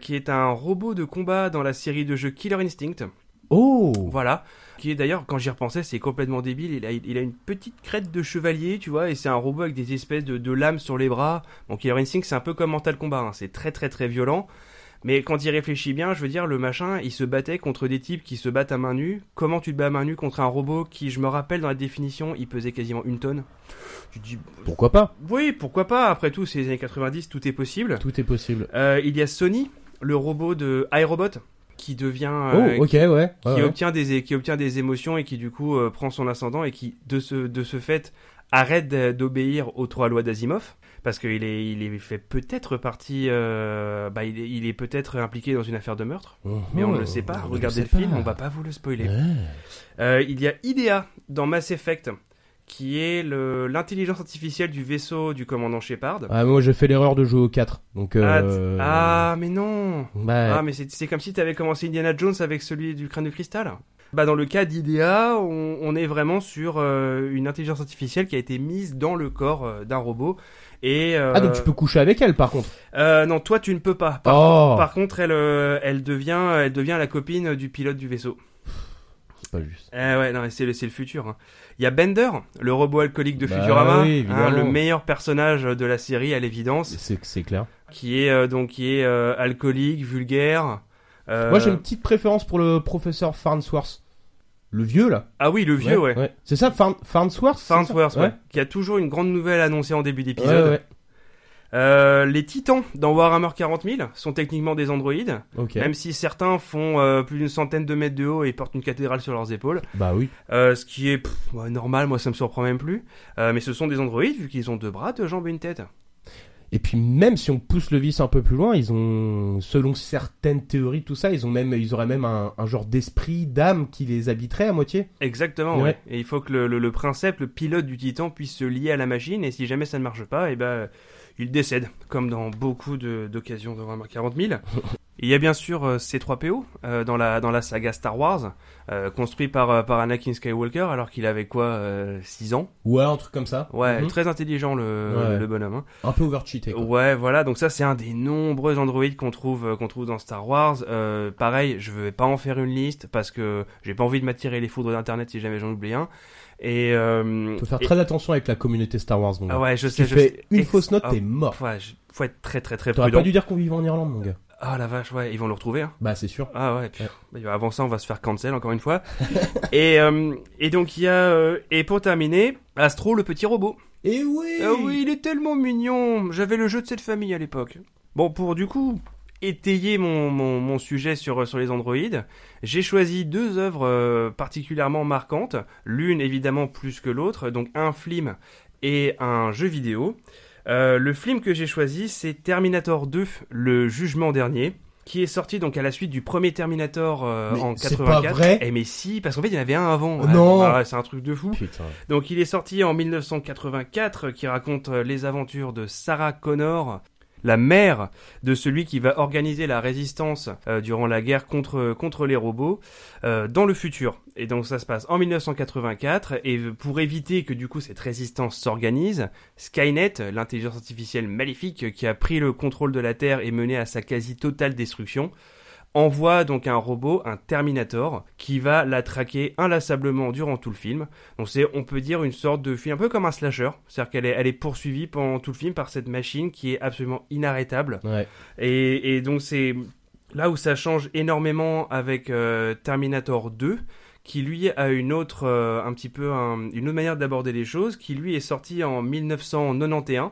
qui est un robot de combat dans la série de jeux Killer Instinct. Oh Voilà. Qui est d'ailleurs, quand j'y repensais, c'est complètement débile. Il a, il a une petite crête de chevalier, tu vois, et c'est un robot avec des espèces de, de lames sur les bras. Bon, Killer Instinct, c'est un peu comme Mental Combat, hein. c'est très très très violent. Mais quand il réfléchit bien, je veux dire, le machin, il se battait contre des types qui se battent à main nue. Comment tu te bats à main nue contre un robot qui, je me rappelle dans la définition, il pesait quasiment une tonne? Tu te dis, Pourquoi pas? Oui, pourquoi pas, après tout, c'est les années 90, tout est possible. Tout est possible. Euh, il y a Sony, le robot de iRobot, qui devient... euh, oh, ouais. qui ouais. obtient des qui obtient des émotions et qui du coup euh, prend son ascendant et qui de ce de ce fait arrête d'obéir aux trois lois d'Asimov parce qu'il est il est fait peut-être partie euh, bah il est, il est peut-être impliqué dans une affaire de meurtre mais on ne le sait pas regardez le film on va pas vous le spoiler Ouais. Euh, il y a IDEA dans Mass Effect qui est le l'intelligence artificielle du vaisseau du commandant Shepard Ah, moi j'ai fait l'erreur de jouer au 4. Donc, ah, euh... ah, mais non bah, Ah, mais c'est c'est comme si tu avais commencé Indiana Jones avec celui du crâne de cristal. Bah, dans le cas d'IDEA, on, on est vraiment sur euh, une intelligence artificielle qui a été mise dans le corps euh, d'un robot. Et, euh, Ah, donc tu peux coucher avec elle par contre. euh, non, toi tu ne peux pas. Par, Oh par contre, elle, euh, elle devient, elle devient la copine du pilote du vaisseau. C'est pas juste. Eh ouais, non, c'est le, futur. hein. Il y a Bender, le robot alcoolique de Bah Futurama, oui, hein, le meilleur personnage de la série à l'évidence, C'est clair. qui est euh, donc qui est euh, alcoolique, vulgaire. euh, Moi j'ai une petite préférence pour le professeur Farnsworth. Le vieux là. Ah oui, le vieux, ouais. C'est ça, Farn- Farnsworth ça Farnsworth, ouais. Qui a toujours une grande nouvelle annoncée en début d'épisode. ouais. Euh, les titans dans Warhammer 40 000 sont techniquement des androïdes, même si certains font euh, plus d'une centaine de mètres de haut et portent une cathédrale sur leurs épaules. Bah oui. Euh, ce qui est pff, normal, moi ça me surprend même plus. Mais ce sont des androïdes vu qu'ils ont deux bras, deux jambes et une tête. Et puis même si on pousse le vice un peu plus loin, ils ont, selon certaines théories, tout ça, ils ont même, ils auraient même un, un genre d'esprit, d'âme qui les habiterait à moitié. Exactement, ouais. Ouais. Et il faut que le, le, le princeps, le pilote du titan, puisse se lier à la machine. Et si jamais ça ne marche pas, et ben il décède, comme dans beaucoup de- d'occasions de Warhammer 40 000. Il y a bien sûr euh, C3PO euh, dans la dans la saga Star Wars, euh, construit par euh, par Anakin Skywalker alors qu'il avait quoi 6 ans? Ouais, un truc comme ça. Ouais, Mhm. très intelligent le Ouais. le bonhomme. hein. Un peu overcheaté. quoi. Ouais, voilà. Donc ça, c'est un des nombreux androïdes qu'on trouve euh, qu'on trouve dans Star Wars. Euh, pareil, je vais pas en faire une liste parce que j'ai pas envie de m'attirer les foudres d'internet si jamais j'en oublie un. Et euh, Faut faire et- très attention avec la communauté Star Wars, mon gars. ah ouais, je Si sais, tu je fais sais. une fausse note, ah, t'es mort. Ouais, faut être très très très T'aurais prudent. pas dû dire qu'on vivait en Irlande, mon gars. Ah la vache, ouais, ils vont le retrouver. Hein. Bah, c'est sûr. Ah ouais, puis, Ouais. bah, avant ça, on va se faire cancel encore une fois. (laughs) et euh, et donc il y a euh, et pour terminer, Astro le petit robot. Et oui Ah oui, il est tellement mignon. J'avais le jeu de cette famille à l'époque. Bon, pour du coup étayer mon, mon, mon sujet sur, sur les androïdes, j'ai choisi deux œuvres euh, particulièrement marquantes. L'une évidemment plus que l'autre, donc un film et un jeu vidéo. Euh, le film que j'ai choisi, c'est Terminator 2, le jugement dernier, qui est sorti donc à la suite du premier Terminator euh, Mais en c'est 84. pas vrai Eh mais si, parce qu'en fait il y en avait un avant. Oh non. Ah c'est un truc de fou. Putain. Donc il est sorti en 1984, qui raconte euh, les aventures de Sarah Connor, la mère de celui qui va organiser la résistance euh, durant la guerre contre, contre les robots euh, dans le futur. Et donc ça se passe en 1984, et pour éviter que du coup cette résistance s'organise, Skynet, l'intelligence artificielle maléfique qui a pris le contrôle de la Terre et mené à sa quasi totale destruction, envoie donc un robot, un Terminator, qui va la traquer inlassablement durant tout le film. Donc c'est, on peut dire, une sorte de film, un peu comme un slasher. C'est-à-dire qu'elle est, elle est poursuivie pendant tout le film par cette machine qui est absolument inarrêtable. Ouais. Et, et donc c'est là où ça change énormément avec euh, Terminator 2 qui lui a une autre euh, un petit peu un- une autre manière d'aborder les choses qui lui est sorti en 1991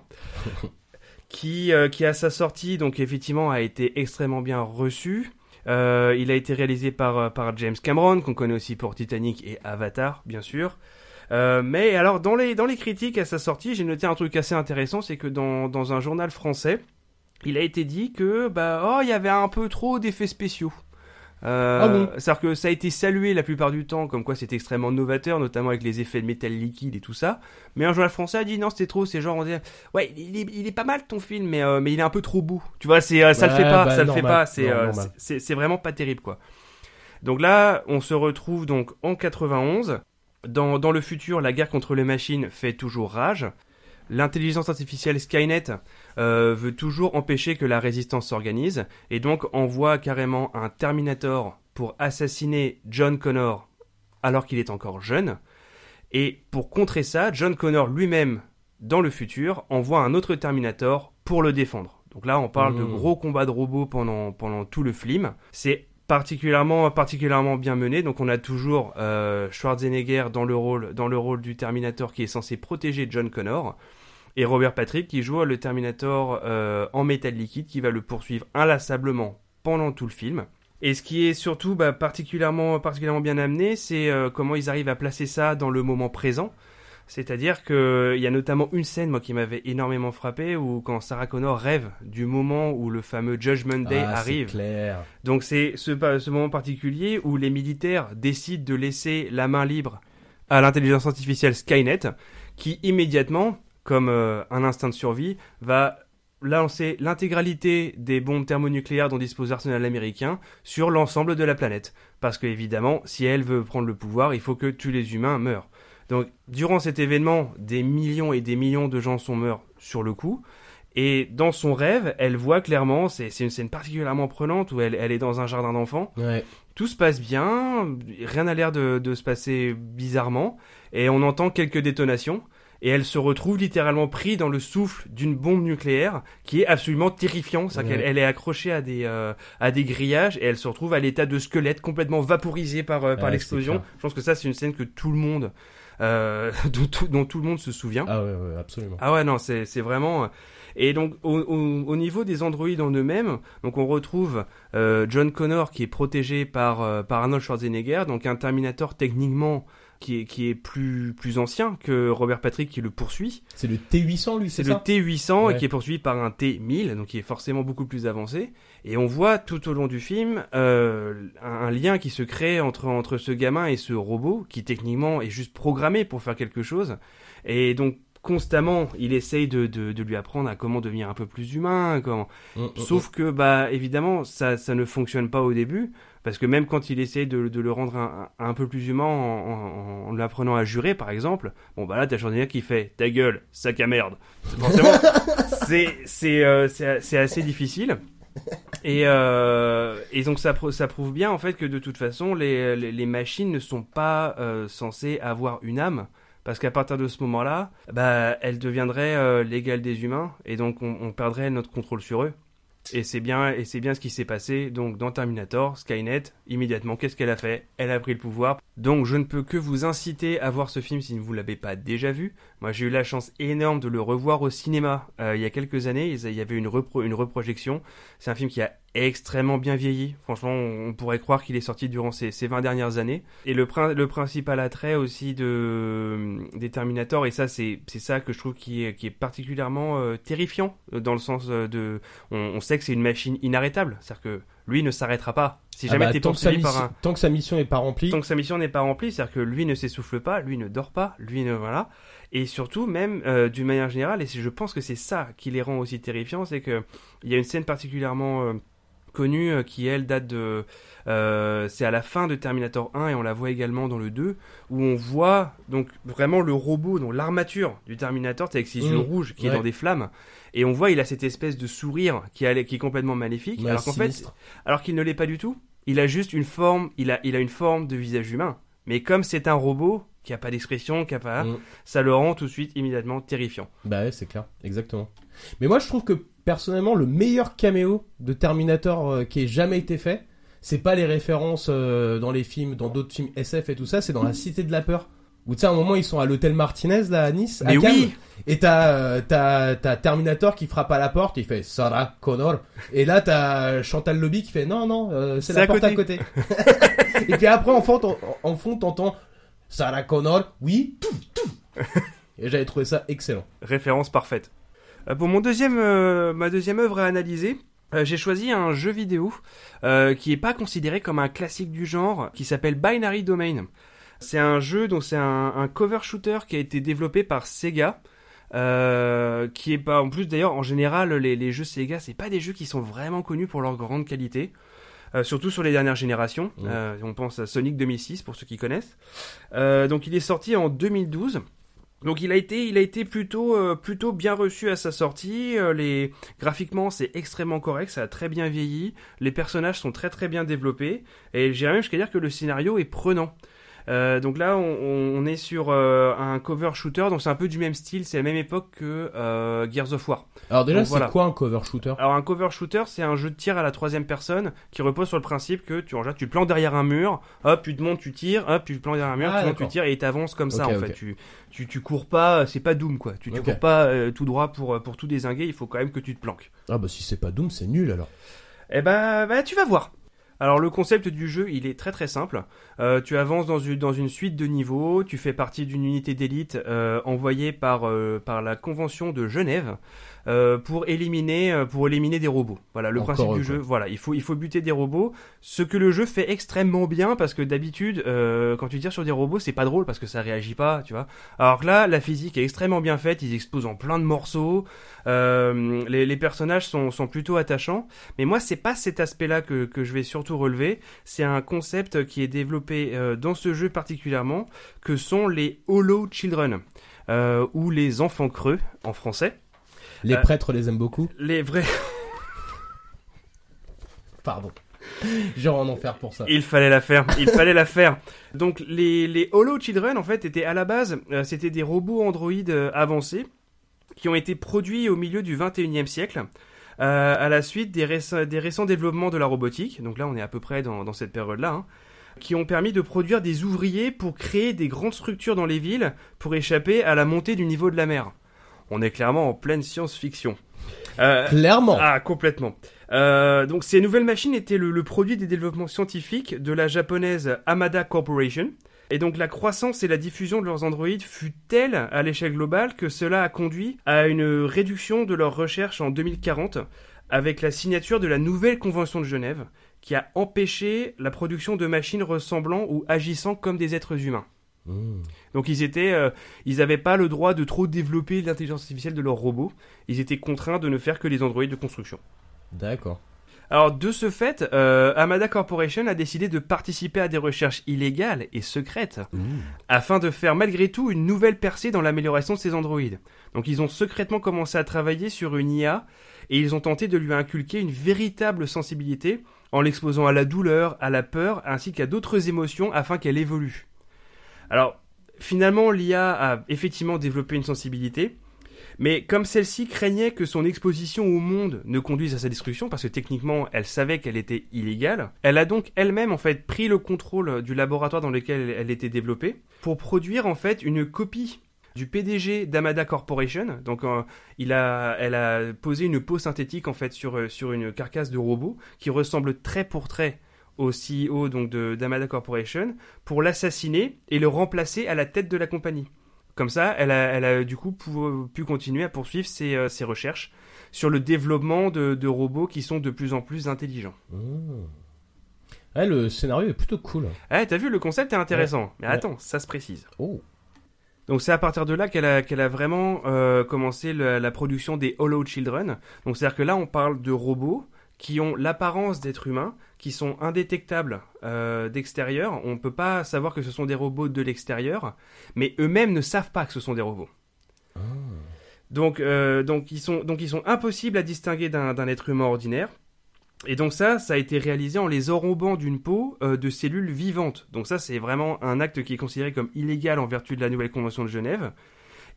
(laughs) qui euh, qui à sa sortie donc effectivement a été extrêmement bien reçu Euh, il a été réalisé par euh, par James Cameron qu'on connaît aussi pour Titanic et Avatar bien sûr euh, mais alors dans les dans les critiques à sa sortie, j'ai noté un truc assez intéressant, c'est que dans dans un journal français, il a été dit que bah oh il y avait un peu trop d'effets spéciaux. Euh, Ah bon C'est-à-dire que ça a été salué la plupart du temps comme quoi c'était extrêmement novateur, notamment avec les effets de métal liquide et tout ça. Mais un journal français a dit non c'était trop, c'est genre on dit ouais il est, il est pas mal ton film mais euh, mais il est un peu trop beau. Tu vois c'est euh, ça le fait pas, bah, ça le fait pas, euh, c'est- c'est c'est vraiment pas terrible quoi. Donc là on se retrouve donc en 91. Dans, dans le futur, la guerre contre les machines fait toujours rage. L'intelligence artificielle Skynet euh, veut toujours empêcher que la résistance s'organise et donc envoie carrément un Terminator pour assassiner John Connor alors qu'il est encore jeune. Et pour contrer ça, John Connor lui-même, dans le futur, envoie un autre Terminator pour le défendre. Donc là, on parle de Mmh. gros combats de robots pendant, pendant tout le film. C'est particulièrement, particulièrement bien mené. Donc on a toujours euh, Schwarzenegger dans le, rôle, dans le rôle du Terminator qui est censé protéger John Connor. Et Robert Patrick qui joue le Terminator euh, en métal liquide qui va le poursuivre inlassablement pendant tout le film. Et ce qui est surtout bah, particulièrement, particulièrement bien amené, c'est euh, comment ils arrivent à placer ça dans le moment présent. C'est-à-dire qu'il y a notamment une scène moi qui m'avait énormément frappé où quand Sarah Connor rêve du moment où le fameux Judgment Day Ah, c'est arrive. clair. Donc c'est ce moment particulier où les militaires décident de laisser la main libre à l'intelligence artificielle Skynet, qui immédiatement, comme euh, un instinct de survie, va lancer l'intégralité des bombes thermonucléaires dont dispose l'arsenal américain sur l'ensemble de la planète. Parce que évidemment, si elle veut prendre le pouvoir, il faut que tous les humains meurent. Donc, durant cet événement, des millions et des millions de gens sont morts sur le coup. Et dans son rêve, elle voit clairement, c'est une scène particulièrement prenante où elle, elle est dans un jardin d'enfants. Ouais. Tout se passe bien, rien n'a l'air de, de se passer bizarrement, et on entend quelques détonations. Et elle se retrouve littéralement pris dans le souffle d'une bombe nucléaire qui est absolument terrifiant. C'est-à-dire Ouais. qu'elle elle est accrochée à des, euh, à des grillages et elle se retrouve à l'état de squelette complètement vaporisé par, euh, par Ouais, l'explosion. Je pense que ça, c'est une scène que tout le monde, euh, (laughs) dont, tout, dont tout le monde se souvient. Ah ouais, ouais, absolument. Ah ouais, non, c'est c'est vraiment. euh, Et donc, au, au, au niveau des androïdes en eux-mêmes, donc on retrouve euh, John Connor qui est protégé par, euh, par Arnold Schwarzenegger, donc un Terminator techniquement qui est, qui est plus, plus ancien que Robert Patrick qui le poursuit. C'est le T800, lui, c'est C'est le ça T800 Ouais. et qui est poursuivi par un T1000, donc qui est forcément beaucoup plus avancé. Et on voit tout au long du film euh, un, un lien qui se crée entre, entre ce gamin et ce robot qui techniquement est juste programmé pour faire quelque chose. Et donc constamment, il essaye de, de, de lui apprendre à comment devenir un peu plus humain. Comment... Mm, mm, Sauf que, bah, évidemment, ça, ça ne fonctionne pas au début. Parce que même quand il essaye de, de le rendre un, un peu plus humain en, en, en lui apprenant à jurer, par exemple, bon, bah là, t'as Schwarzenegger qui fait ta gueule, sac à merde. Forcément, (laughs) c'est c'est euh, c'est assez difficile. Et, euh, et donc ça, ça prouve bien en fait que de toute façon les, les, les machines ne sont pas euh, censées avoir une âme parce qu'à partir de ce moment-là, bah elles deviendraient euh, l'égale des humains et donc on, perdrait notre contrôle sur eux. Et c'est bien et c'est bien ce qui s'est passé donc dans Terminator, Skynet, immédiatement qu'est-ce qu'elle a fait? Elle a pris le pouvoir. Donc je ne peux que vous inciter à voir ce film si vous l'avez pas déjà vu. Moi j'ai eu la chance énorme de le revoir au cinéma euh, il y a quelques années, il y avait une, repro- une reprojection. C'est un film qui a extrêmement bien vieilli. Franchement, on pourrait croire qu'il est sorti durant ces, ces 20 dernières années. Et le, prin- le principal attrait aussi de, des Terminator, et ça c'est ça que je trouve qui est, qui est particulièrement euh, terrifiant, euh, dans le sens euh, de... On, on sait que c'est une machine inarrêtable, c'est-à-dire que lui ne s'arrêtera pas. Si Ah jamais bah, t'es poursuivi par un... tant que sa mission est pas remplie, Tant que sa mission n'est pas remplie, c'est-à-dire que lui ne s'essouffle pas, lui ne dort pas, lui ne voilà, et surtout même euh, d'une manière générale, et je pense que c'est ça qui les rend aussi terrifiants, c'est que il y a une scène particulièrement euh, connue euh, qui elle date de, euh, c'est à la fin de Terminator 1 et on la voit également dans le 2 où on voit donc vraiment le robot, donc l'armature du Terminator, avec ses Mmh. yeux rouges qui est dans des flammes, et on voit il a cette espèce de sourire qui, a- qui est complètement maléfique, Ouais, alors qu'en fait alors qu'il ne l'est pas du tout. Il a juste une forme, il a, il a une forme de visage humain. Mais comme c'est un robot qui a pas d'expression, qui a pas, Mm. ça le rend tout de suite immédiatement terrifiant. Bah ouais, c'est clair, exactement. Mais moi, je trouve que personnellement, le meilleur caméo de Terminator euh, qui ait jamais été fait, c'est pas les références euh, dans les films, dans d'autres films SF et tout ça, c'est dans la Cité de la Peur. Où tu sais, à un moment, ils sont à l'hôtel Martinez, là, à Nice, à Cannes, oui et t'as, euh, t'as, t'as Terminator qui frappe à la porte, il fait Sarah Connor. Et là, t'as Chantal Lobby qui fait non, non, euh, c'est la porte à côté. (laughs) et puis après, en fond, t'en- en fond, t'entends Sarah Connor, oui, tout, tout. (laughs) Et j'avais trouvé ça excellent. Référence parfaite. Euh, pour mon deuxième, euh, ma deuxième œuvre à analyser, euh, j'ai choisi un jeu vidéo qui est pas considéré comme un classique du genre, qui s'appelle Binary Domain. C'est un jeu dont c'est un, un cover shooter qui a été développé par Sega. euh, qui est pas en plus d'ailleurs en général les, les jeux Sega c'est pas des jeux qui sont vraiment connus pour leur grande qualité euh, surtout sur les dernières générations. Euh, on pense à Sonic 2006 pour ceux qui connaissent Euh, donc il est sorti en 2012 donc il a été, il a été plutôt, euh, plutôt bien reçu à sa sortie. Euh, les graphiquement c'est extrêmement correct, ça a très bien vieilli. Les personnages sont très très bien développés et j'irais même jusqu'à dire que le scénario est prenant. Euh, donc là, on, on est sur euh, un cover shooter, donc c'est un peu du même style, c'est la même époque que euh, Gears of War. Alors déjà, c'est voilà. quoi un cover shooter? Alors un cover shooter, c'est un jeu de tir à la troisième personne qui repose sur le principe que tu, général, tu plantes derrière un mur, hop, tu te montes, tu tires, hop, tu te plantes derrière un mur, Ah, tu montes, tu tires et t'avances comme ça en fait. Tu, tu, tu cours pas, c'est pas Doom quoi. Tu, tu cours pas tout droit pour, pour tout désinguer, il faut quand même que tu te planques. Ah bah si c'est pas Doom, c'est nul alors. Eh ben, bah, tu vas voir. Alors le concept du jeu, il est très très simple. Euh, tu avances dans une, dans une suite de niveaux, tu fais partie d'une unité d'élite euh, envoyée par, euh, par la Convention de Genève euh, pour éliminer euh, pour éliminer des robots. Voilà le Encore principe du quoi. jeu. Voilà, il faut il faut buter des robots. Ce que le jeu fait extrêmement bien parce que d'habitude euh, quand tu tires sur des robots, c'est pas drôle parce que ça réagit pas, tu vois. Alors que là, la physique est extrêmement bien faite. Ils explosent en plein de morceaux. Euh, les, les personnages sont, sont plutôt attachants. Mais moi, c'est pas cet aspect-là que, que je vais surtout relever. C'est un concept qui est développé euh, dans ce jeu particulièrement, que sont les Hollow Children, euh, ou les enfants creux en français. Les Euh, prêtres les aiment beaucoup. Les vrais. (laughs) Pardon. Genre en enfer pour ça. Il fallait la faire, il fallait la faire. Donc les, les Hollow Children en fait étaient à la base, euh, c'était des robots androïdes euh, avancés qui ont été produits au milieu du 21e siècle. euh, à la suite des, récents- des récents développements de la robotique, donc là on est à peu près dans, dans cette période-là, hein, qui ont permis de produire des ouvriers pour créer des grandes structures dans les villes pour échapper à la montée du niveau de la mer. On est clairement en pleine science-fiction. Euh, Clairement. ah, complètement. Euh, donc ces nouvelles machines étaient le, le produit des développements scientifiques de la japonaise Amada Corporation. Et donc la croissance et la diffusion de leurs androïdes fut telle à l'échelle globale que cela a conduit à une réduction de leurs recherches en 2040 avec la signature de la nouvelle convention de Genève qui a empêché la production de machines ressemblant ou agissant comme des êtres humains. Mmh. Donc ils étaient, euh, ils n'avaient pas le droit de trop développer l'intelligence artificielle de leurs robots. Ils étaient contraints de ne faire que les androïdes de construction. D'accord. Alors de ce fait, euh, Amada Corporation a décidé de participer à des recherches illégales et secrètes afin de faire malgré tout une nouvelle percée dans l'amélioration de ces androïdes. Donc ils ont secrètement commencé à travailler sur une IA et ils ont tenté de lui inculquer une véritable sensibilité en l'exposant à la douleur, à la peur ainsi qu'à d'autres émotions afin qu'elle évolue. Alors finalement l'IA a effectivement développé une sensibilité, mais comme celle-ci craignait que son exposition au monde ne conduise à sa destruction, parce que techniquement elle savait qu'elle était illégale, elle a donc elle-même en fait pris le contrôle du laboratoire dans lequel elle était développée pour produire en fait une copie du PDG d'Amada Corporation. Donc euh, elle a posé une peau synthétique en fait sur, euh, sur une carcasse de robot qui ressemble très pour trait au CEO donc de d'Amada Corporation pour l'assassiner et le remplacer à la tête de la compagnie. Comme ça, elle a, elle a du coup pu, pu continuer à poursuivre ses, euh, ses recherches sur le développement de, de robots qui sont de plus en plus intelligents. Mmh. Ouais, le scénario est plutôt cool. Ah, t'as vu, le concept est intéressant. Mais Ouais. attends, ça se précise. Oh. Donc c'est à partir de là qu'elle a, qu'elle a vraiment euh, commencé le- la production des Hollow Children. Donc c'est-à-dire que là, on parle de robots qui ont l'apparence d'êtres humains, qui sont indétectables euh, d'extérieur. On ne peut pas savoir que ce sont des robots de l'extérieur, mais eux-mêmes ne savent pas que ce sont des robots. Donc, euh, donc, ils sont, donc ils sont impossibles à distinguer d'un d'un être humain ordinaire. Et donc ça, ça a été réalisé en les enrobant d'une peau euh, de cellules vivantes. Donc ça, c'est vraiment un acte qui est considéré comme illégal en vertu de la nouvelle convention de Genève.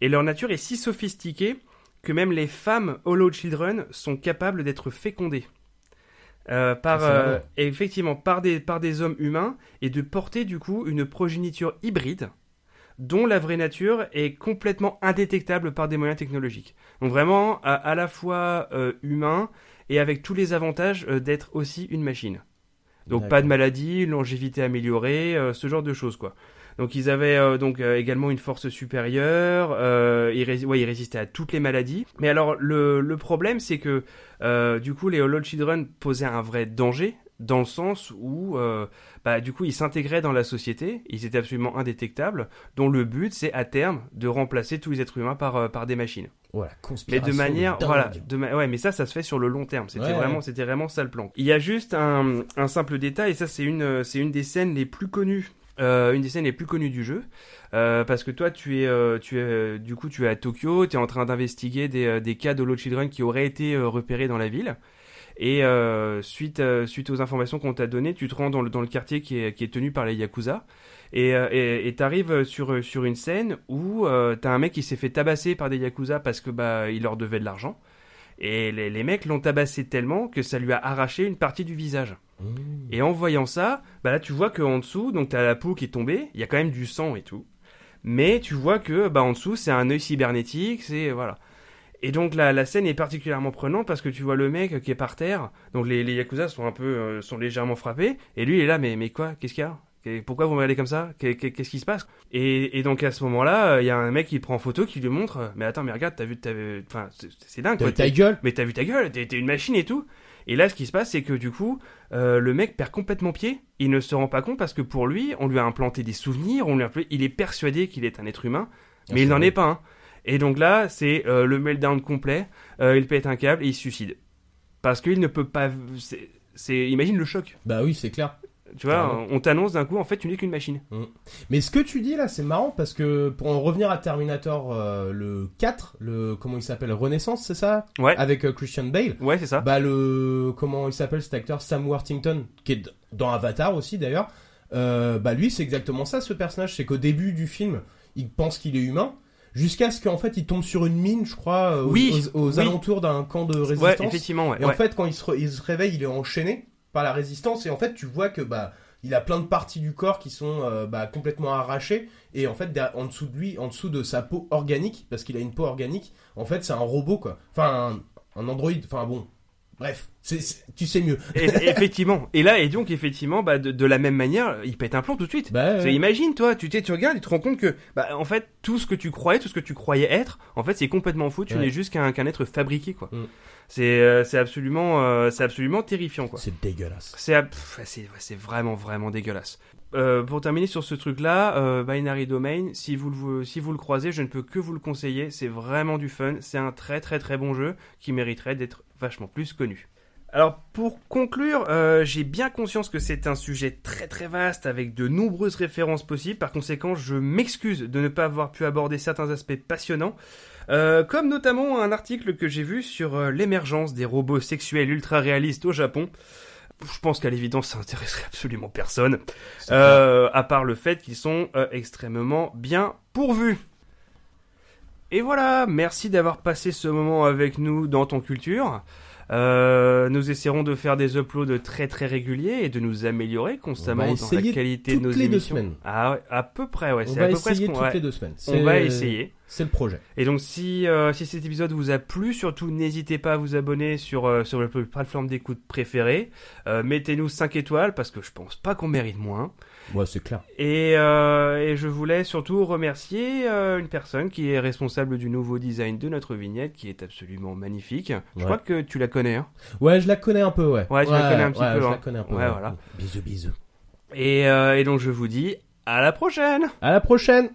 Et leur nature est si sophistiquée que même les femmes Hollow Children sont capables d'être fécondées. Euh, par, Ah, euh, effectivement, par des, par des hommes humains et de porter du coup une progéniture hybride dont la vraie nature est complètement indétectable par des moyens technologiques. Donc vraiment à, à la fois euh, humain et avec tous les avantages d'être aussi une machine. Donc pas de maladie, longévité améliorée, ce genre de choses quoi. Donc ils avaient euh, donc euh, également une force supérieure, euh, ils, rés- ouais, ils résistaient à toutes les maladies. Mais alors le, le problème c'est que euh, du coup les Hollow Children posaient un vrai danger dans le sens où euh, bah, du coup ils s'intégraient dans la société, ils étaient absolument indétectables, dont le but c'est à terme de remplacer tous les êtres humains par, euh, par des machines. Voilà, Mais conspiration. de manière, dingue. voilà, de ma- ouais, mais ça, ça se fait sur le long terme. C'était Ouais, vraiment, ouais. c'était vraiment ça le plan. Il y a juste un, un simple détail, et ça, c'est une, c'est une des scènes les plus connues, euh, une des scènes les plus connues du jeu, euh, parce que toi, tu es, euh, tu es, euh, du coup, tu es à Tokyo, tu es en train d'investiguer des, euh, des cas de Low Children qui auraient été euh, repérés dans la ville. Et suite, suite aux informations qu'on t'a données, tu te rends dans le, dans le quartier qui est, qui est tenu par les Yakuza. Et et t'arrives sur, sur une scène où euh, t'as un mec qui s'est fait tabasser par des Yakuza parce que bah il leur devait de l'argent. Et les, les mecs l'ont tabassé tellement que ça lui a arraché une partie du visage. Et en voyant ça, bah là tu vois qu'en dessous, donc t'as la peau qui est tombée, il y a quand même du sang et tout. Mais tu vois que bah en dessous c'est un œil cybernétique, c'est voilà. Et donc la, la scène est particulièrement prenante parce que tu vois le mec qui est par terre, donc les, les yakuza sont un peu euh, sont légèrement frappés et lui il est là mais mais quoi? Qu'est-ce qu'il y a? Pourquoi vous me regardez comme ça? Qu'est- qu'est- Qu'est-ce qui se passe? Et, et donc à ce moment-là, euh, il y a un mec qui prend en photo, qui lui montre, euh, mais attends, mais regarde, t'as vu, enfin, c'est- dingue, T'as ta gueule mais t'as vu ta gueule, t'es une machine et tout. Et là, ce qui se passe, c'est que du coup, euh, le mec perd complètement pied. Il ne se rend pas compte parce que pour lui, on lui a implanté des souvenirs, on lui a implanté- il est persuadé qu'il est un être humain, mais il n'en est pas un. Et donc là, c'est euh, le meltdown complet. euh, il pète un câble et il se suicide parce qu'il ne peut pas. C'est, imagine le choc. Bah oui, c'est clair. Tu vois, on t'annonce d'un coup, en fait, tu n'es qu'une machine. Mais ce que tu dis là, c'est marrant parce que pour en revenir à Terminator euh, le 4, le comment il s'appelle Renaissance, c'est ça? Ouais. Avec euh, Christian Bale. Ouais, c'est ça. Bah le comment il s'appelle cet acteur? Sam Worthington qui est dans Avatar aussi d'ailleurs. Euh, bah lui c'est exactement ça ce personnage, c'est qu'au début du film, il pense qu'il est humain jusqu'à ce qu'en fait il tombe sur une mine, je crois, aux, Oui, aux- aux oui. alentours d'un camp de ouais, résistance. effectivement, ouais. Et ouais. en fait, quand il se, re- il se réveille, il est enchaîné par la résistance. Et en fait, tu vois que bah, il a plein de parties du corps qui sont euh, bah, complètement arrachées. Et en fait, en dessous de lui, en dessous de sa peau organique, parce qu'il a une peau organique, en fait, c'est un robot, quoi. Enfin, un, un androïde. Enfin, bon. Bref. C'est- c'est- tu sais mieux. Et- (laughs) effectivement. Et là, et donc, effectivement, bah, de, de la même manière, il pète un plomb tout de suite. Bah. Imagine, toi, tu, t'es- tu regardes et tu te rends compte que, bah, en fait, tout ce que tu croyais, tout ce que tu croyais être, en fait, c'est complètement faux. Tu Ouais. n'es juste qu'un qu'un être fabriqué, quoi. Mm. C'est euh, c'est absolument, euh, c'est absolument terrifiant, quoi. C'est dégueulasse. C'est c'est vraiment vraiment dégueulasse. Euh, pour terminer sur ce truc-là, euh, Binary Domain, si vous le si vous le croisez, je ne peux que vous le conseiller. C'est vraiment du fun. C'est un très très très bon jeu qui mériterait d'être vachement plus connu. Alors pour conclure, euh, j'ai bien conscience que c'est un sujet très très vaste avec de nombreuses références possibles. Par conséquent, je m'excuse de ne pas avoir pu aborder certains aspects passionnants, Euh, comme notamment un article que j'ai vu sur euh, l'émergence des robots sexuels ultra réalistes au Japon. Je pense qu'à l'évidence, ça intéresserait absolument personne, euh, à part le fait qu'ils sont extrêmement bien pourvus. Et voilà, merci d'avoir passé ce moment avec nous dans ton culture. Euh, nous essaierons de faire des uploads très très réguliers et de nous améliorer constamment dans la qualité de nos les deux émissions. semaines. Ah ouais, à peu près, ouais. On C'est va à peu près ce essayer toutes ouais. les deux semaines. On va essayer. C'est le projet. Et donc si, euh, si cet épisode vous a plu, surtout n'hésitez pas à vous abonner sur, euh, sur votre plateforme d'écoute préférée. Euh, Mettez-nous 5 étoiles parce que je pense pas qu'on mérite moins. Ouais, c'est clair. Et, euh, et je voulais surtout remercier euh, une personne qui est responsable du nouveau design de notre vignette qui est absolument magnifique. Je Ouais. crois que tu la connais. Hein. Ouais, je la connais un peu, ouais. Ouais, tu la connais un petit ouais, peu, Je hein. la connais un peu. Ouais, voilà. Bisous, bisous. Et, euh, et donc je vous dis à la prochaine À la prochaine.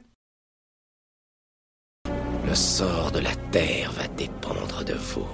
Le sort de la Terre va dépendre de vous.